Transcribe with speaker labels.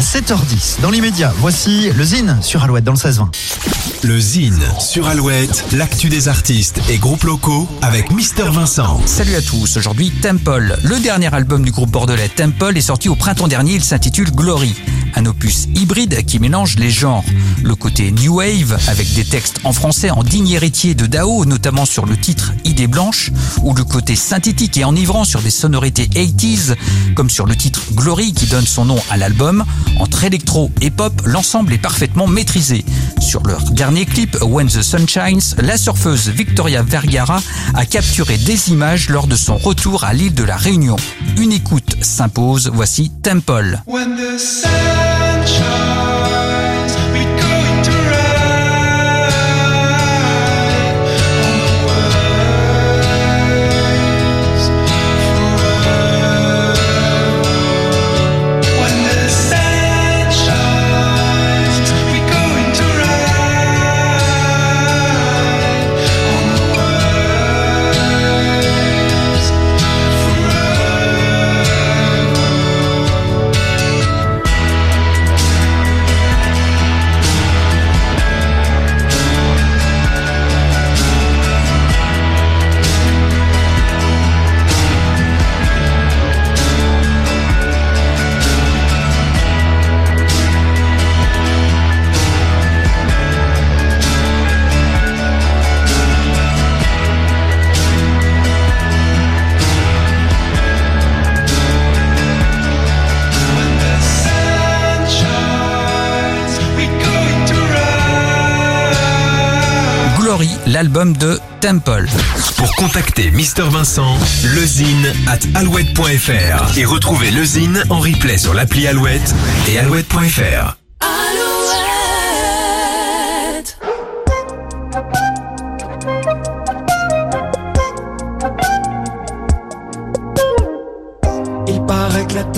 Speaker 1: à 7h10. Dans l'immédiat, voici le Zine sur Alouette dans le 16-20.
Speaker 2: Le Zine sur Alouette, l'actu des artistes et groupes locaux avec Mister Vincent.
Speaker 3: Salut à tous, aujourd'hui Temple. Le dernier album du groupe bordelais Temple est sorti au printemps dernier, il s'intitule Glory. Un opus hybride qui mélange les genres. Le côté New Wave, avec des textes en français en digne héritier de Dao, notamment sur le titre Idée Blanche, ou le côté synthétique et enivrant sur des sonorités 80s, comme sur le titre Glory qui donne son nom à l'album. Entre électro et pop, l'ensemble est parfaitement maîtrisé. Sur leur dernier clip, When the Sun Shines, la surfeuse Victoria Vergara a capturé des images lors de son retour à l'île de la Réunion. Une écoute s'impose, voici Temple.
Speaker 4: When the
Speaker 3: Glory, l'album de Temple.
Speaker 2: Pour contacter Mister Vincent, lezine at alouette.fr et retrouver le Zine en replay sur l'appli Alouette et alouette.fr.
Speaker 4: Il paraît que la terre